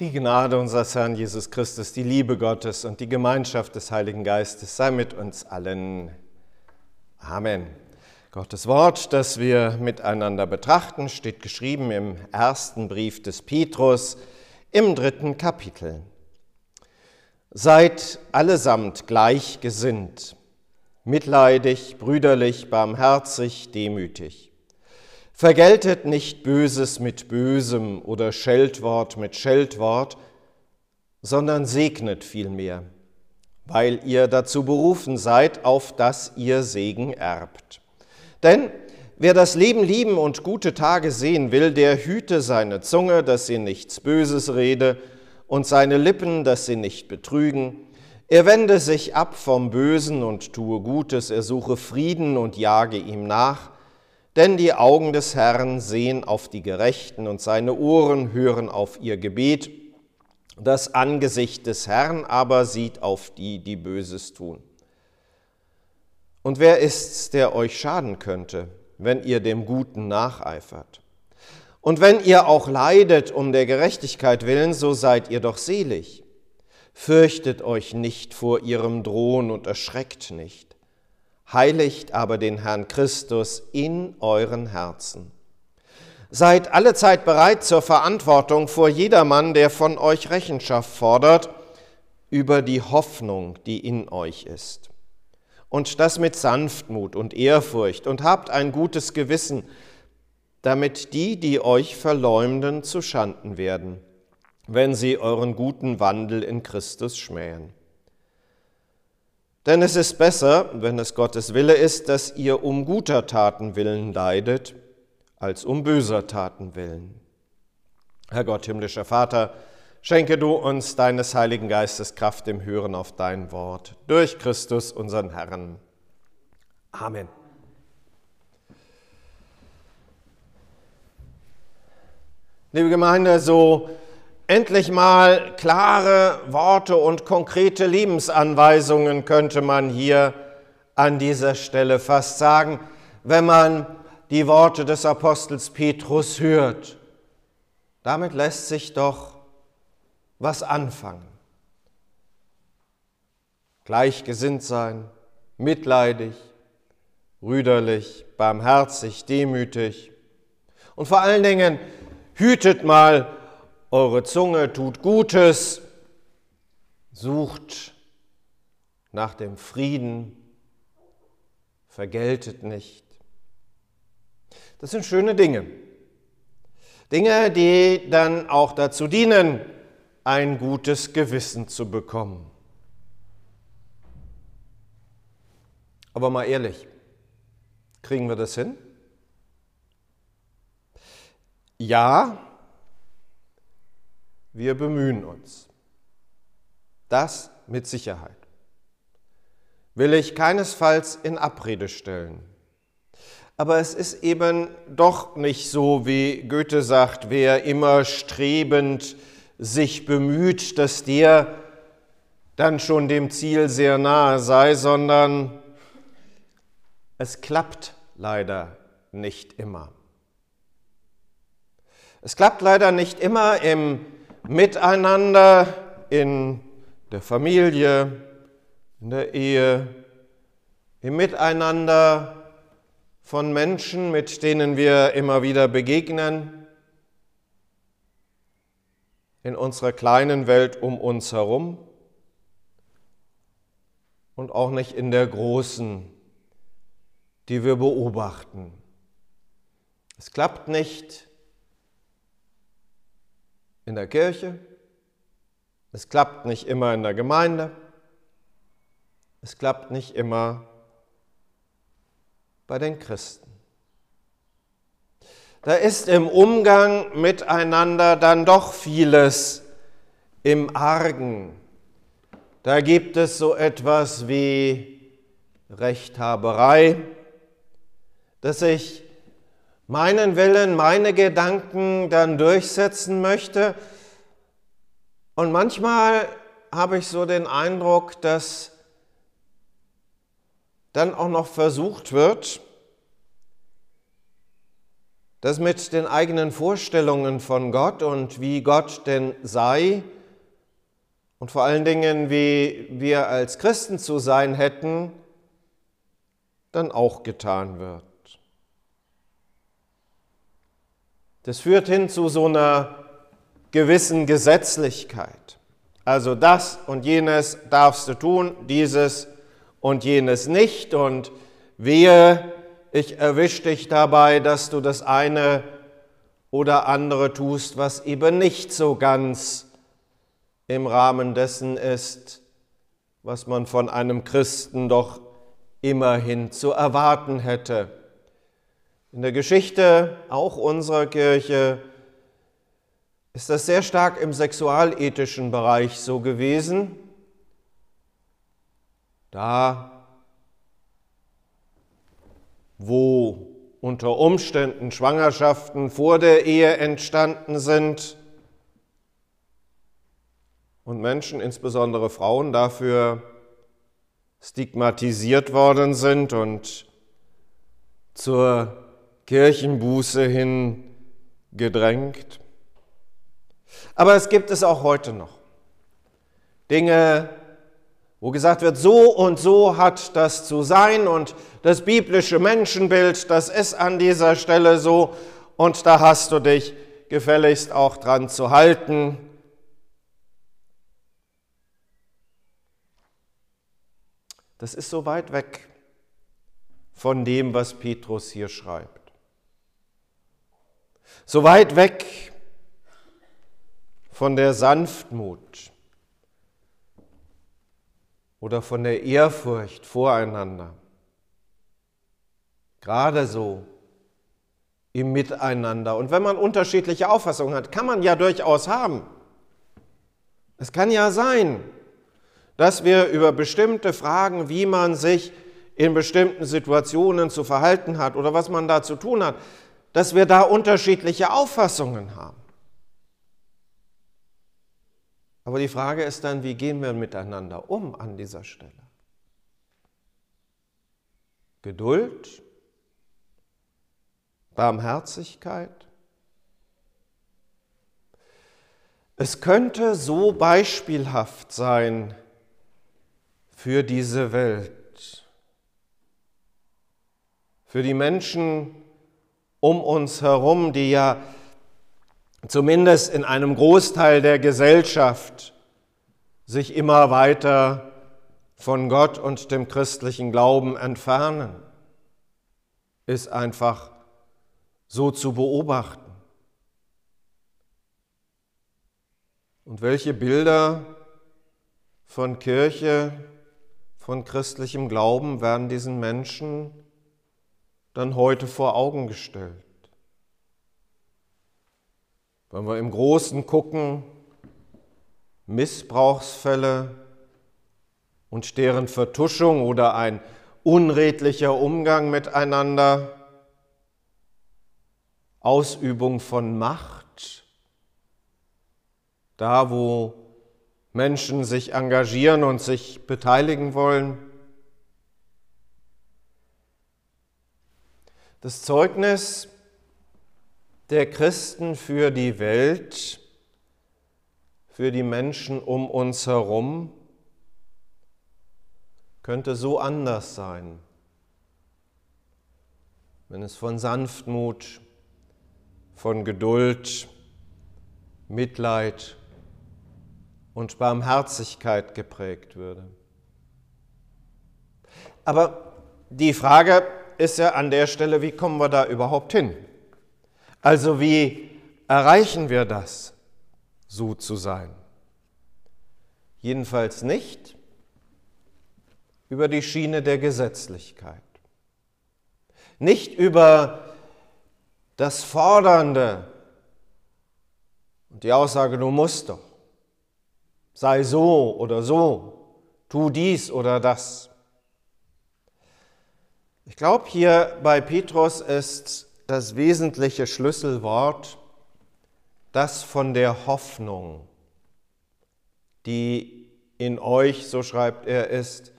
Die Gnade unseres Herrn Jesus Christus, die Liebe Gottes und die Gemeinschaft des Heiligen Geistes sei mit uns allen. Amen. Gottes Wort, das wir miteinander betrachten, steht geschrieben im ersten Brief des Petrus im dritten Kapitel. Seid allesamt gleichgesinnt, mitleidig, brüderlich, barmherzig, demütig. Vergeltet nicht Böses mit Bösem oder Scheltwort mit Scheltwort, sondern segnet vielmehr, weil ihr dazu berufen seid, auf dass ihr Segen erbt. Denn wer das Leben lieben und gute Tage sehen will, der hüte seine Zunge, dass sie nichts Böses rede, und seine Lippen, dass sie nicht betrügen. Er wende sich ab vom Bösen und tue Gutes, er suche Frieden und jage ihm nach denn die Augen des Herrn sehen auf die Gerechten und seine Ohren hören auf ihr Gebet. Das Angesicht des Herrn aber sieht auf die, die Böses tun. Und wer ist's, der euch schaden könnte, wenn ihr dem Guten nacheifert? Und wenn ihr auch leidet um der Gerechtigkeit willen, so seid ihr doch selig. Fürchtet euch nicht vor ihrem Drohen und erschreckt nicht heiligt aber den Herrn Christus in euren Herzen. Seid allezeit bereit zur Verantwortung vor jedermann, der von euch Rechenschaft fordert über die Hoffnung, die in euch ist. Und das mit Sanftmut und Ehrfurcht und habt ein gutes Gewissen, damit die, die euch verleumden, zu Schanden werden, wenn sie euren guten Wandel in Christus schmähen. Denn es ist besser, wenn es Gottes Wille ist, dass ihr um guter Taten willen leidet, als um böser Taten willen. Herr Gott, himmlischer Vater, schenke du uns deines Heiligen Geistes Kraft im Hören auf dein Wort, durch Christus unseren Herrn. Amen. Liebe Gemeinde, so Endlich mal klare Worte und konkrete Lebensanweisungen könnte man hier an dieser Stelle fast sagen, wenn man die Worte des Apostels Petrus hört. Damit lässt sich doch was anfangen. Gleichgesinnt sein, mitleidig, brüderlich, barmherzig, demütig. Und vor allen Dingen hütet mal eure Zunge tut Gutes, sucht nach dem Frieden, vergeltet nicht. Das sind schöne Dinge. Dinge, die dann auch dazu dienen, ein gutes Gewissen zu bekommen. Aber mal ehrlich, kriegen wir das hin? Ja, wir bemühen uns. Das mit Sicherheit. Will ich keinesfalls in Abrede stellen. Aber es ist eben doch nicht so, wie Goethe sagt, wer immer strebend sich bemüht, dass der dann schon dem Ziel sehr nahe sei, sondern es klappt leider nicht immer. Es klappt leider nicht immer im Miteinander in der Familie, in der Ehe, im Miteinander von Menschen, mit denen wir immer wieder begegnen, in unserer kleinen Welt um uns herum und auch nicht in der großen, die wir beobachten. Es klappt nicht in der Kirche, es klappt nicht immer in der Gemeinde, es klappt nicht immer bei den Christen. Da ist im Umgang miteinander dann doch vieles im Argen. Da gibt es so etwas wie Rechthaberei, dass ich meinen Willen, meine Gedanken dann durchsetzen möchte. Und manchmal habe ich so den Eindruck, dass dann auch noch versucht wird, das mit den eigenen Vorstellungen von Gott und wie Gott denn sei und vor allen Dingen, wie wir als Christen zu sein hätten, dann auch getan wird. Das führt hin zu so einer gewissen Gesetzlichkeit. Also das und jenes darfst du tun, dieses und jenes nicht. Und wehe, ich erwische dich dabei, dass du das eine oder andere tust, was eben nicht so ganz im Rahmen dessen ist, was man von einem Christen doch immerhin zu erwarten hätte. In der Geschichte auch unserer Kirche ist das sehr stark im sexualethischen Bereich so gewesen. Da wo unter Umständen Schwangerschaften vor der Ehe entstanden sind und Menschen, insbesondere Frauen, dafür stigmatisiert worden sind und zur Kirchenbuße hin gedrängt. Aber es gibt es auch heute noch. Dinge, wo gesagt wird, so und so hat das zu sein und das biblische Menschenbild, das ist an dieser Stelle so und da hast du dich gefälligst auch dran zu halten. Das ist so weit weg von dem, was Petrus hier schreibt. So weit weg von der Sanftmut, oder von der Ehrfurcht voreinander. Gerade so im Miteinander. Und wenn man unterschiedliche Auffassungen hat, kann man ja durchaus haben. Es kann ja sein, dass wir über bestimmte Fragen, wie man sich in bestimmten Situationen zu verhalten hat oder was man da zu tun hat, dass wir da unterschiedliche Auffassungen haben. Aber die Frage ist dann, wie gehen wir miteinander um an dieser Stelle? Geduld, Barmherzigkeit. Es könnte so beispielhaft sein für diese Welt, für die Menschen um uns herum, die ja zumindest in einem Großteil der Gesellschaft sich immer weiter von Gott und dem christlichen Glauben entfernen, ist einfach so zu beobachten. Und welche Bilder von Kirche, von christlichem Glauben werden diesen Menschen dann heute vor Augen gestellt? Wenn wir im Großen gucken, Missbrauchsfälle und deren Vertuschung oder ein unredlicher Umgang miteinander, Ausübung von Macht, da wo Menschen sich engagieren und sich beteiligen wollen. Das Zeugnis der Christen für die Welt, für die Menschen um uns herum, könnte so anders sein, wenn es von Sanftmut, von Geduld, Mitleid und Barmherzigkeit geprägt würde. Aber die Frage ist ja an der Stelle, wie kommen wir da überhaupt hin? Also wie erreichen wir das, so zu sein? Jedenfalls nicht über die Schiene der Gesetzlichkeit, nicht über das Fordernde und die Aussage, du musst doch, sei so oder so, tu dies oder das. Ich glaube, hier bei Petrus ist das wesentliche Schlüsselwort, das von der Hoffnung, die in euch, so schreibt er, ist,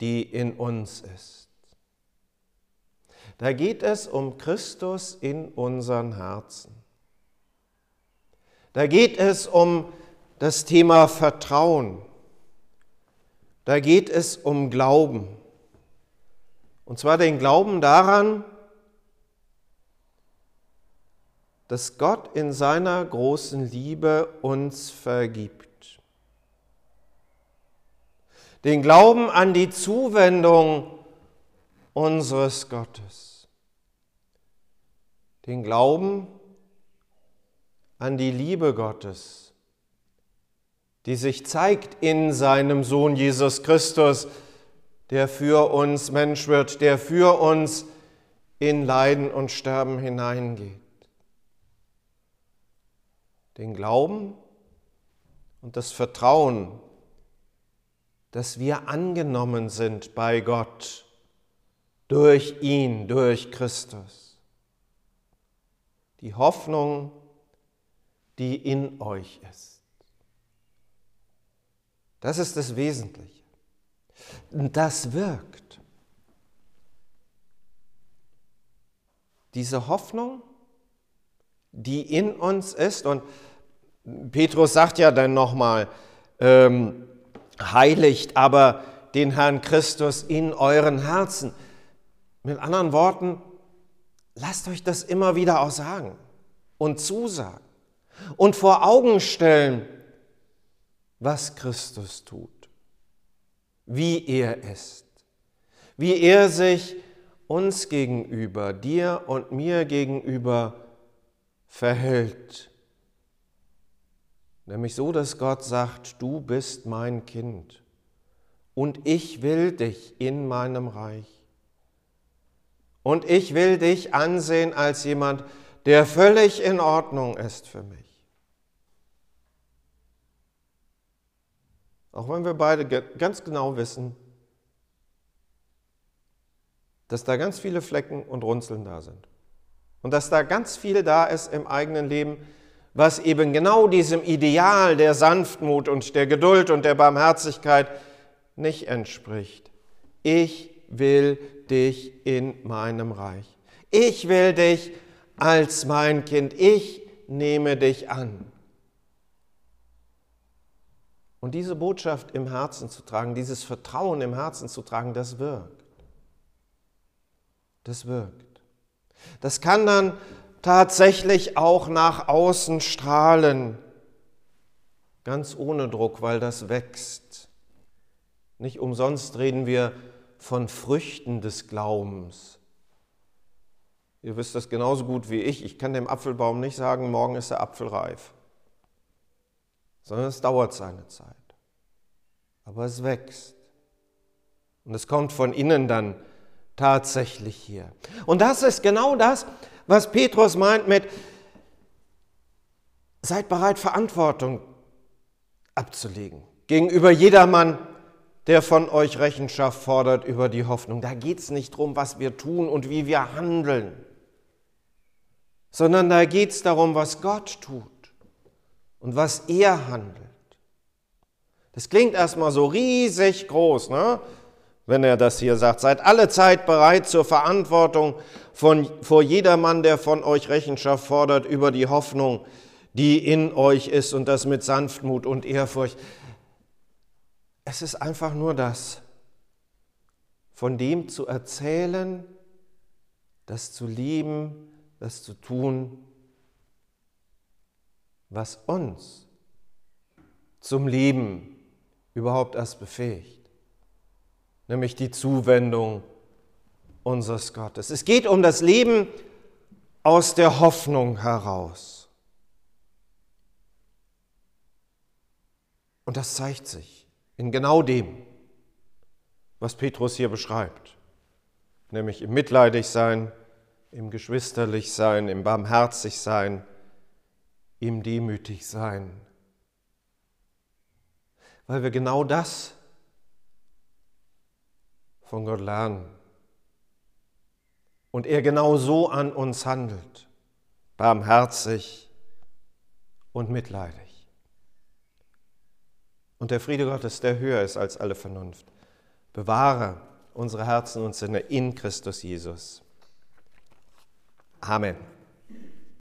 die in uns ist. Da geht es um Christus in unseren Herzen. Da geht es um das Thema Vertrauen. Da geht es um Glauben. Und zwar den Glauben daran, dass Gott in seiner großen Liebe uns vergibt. Den Glauben an die Zuwendung unseres Gottes. Den Glauben an die Liebe Gottes, die sich zeigt in seinem Sohn Jesus Christus, der für uns Mensch wird, der für uns in Leiden und Sterben hineingeht den Glauben und das Vertrauen, dass wir angenommen sind bei Gott durch ihn, durch Christus. Die Hoffnung, die in euch ist. Das ist das Wesentliche. Das wirkt. Diese Hoffnung, die in uns ist und Petrus sagt ja dann nochmal, ähm, heiligt aber den Herrn Christus in euren Herzen. Mit anderen Worten, lasst euch das immer wieder auch sagen und zusagen und vor Augen stellen, was Christus tut, wie er ist, wie er sich uns gegenüber, dir und mir gegenüber verhält Nämlich so, dass Gott sagt, du bist mein Kind und ich will dich in meinem Reich. Und ich will dich ansehen als jemand, der völlig in Ordnung ist für mich. Auch wenn wir beide ganz genau wissen, dass da ganz viele Flecken und Runzeln da sind. Und dass da ganz viel da ist im eigenen Leben, was eben genau diesem Ideal der Sanftmut und der Geduld und der Barmherzigkeit nicht entspricht. Ich will dich in meinem Reich. Ich will dich als mein Kind. Ich nehme dich an. Und diese Botschaft im Herzen zu tragen, dieses Vertrauen im Herzen zu tragen, das wirkt. Das wirkt. Das kann dann tatsächlich auch nach außen strahlen, ganz ohne Druck, weil das wächst. Nicht umsonst reden wir von Früchten des Glaubens. Ihr wisst das genauso gut wie ich. Ich kann dem Apfelbaum nicht sagen, morgen ist der Apfel reif, sondern es dauert seine Zeit. Aber es wächst. Und es kommt von innen dann tatsächlich hier. Und das ist genau das, was Petrus meint mit, seid bereit, Verantwortung abzulegen gegenüber jedermann, der von euch Rechenschaft fordert über die Hoffnung. Da geht es nicht darum, was wir tun und wie wir handeln, sondern da geht es darum, was Gott tut und was er handelt. Das klingt erstmal so riesig groß, ne? wenn er das hier sagt. Seid alle Zeit bereit zur Verantwortung von, vor jedermann, der von euch Rechenschaft fordert über die Hoffnung, die in euch ist und das mit Sanftmut und Ehrfurcht. Es ist einfach nur das, von dem zu erzählen, das zu lieben, das zu tun, was uns zum Leben überhaupt erst befähigt nämlich die Zuwendung unseres Gottes. Es geht um das Leben aus der Hoffnung heraus. Und das zeigt sich in genau dem, was Petrus hier beschreibt, nämlich im Mitleidigsein, im Geschwisterlichsein, im Barmherzigsein, im Demütigsein. Weil wir genau das von Gott lernen. Und er genau so an uns handelt, barmherzig und mitleidig. Und der Friede Gottes, der höher ist als alle Vernunft, bewahre unsere Herzen und Sinne in Christus Jesus. Amen.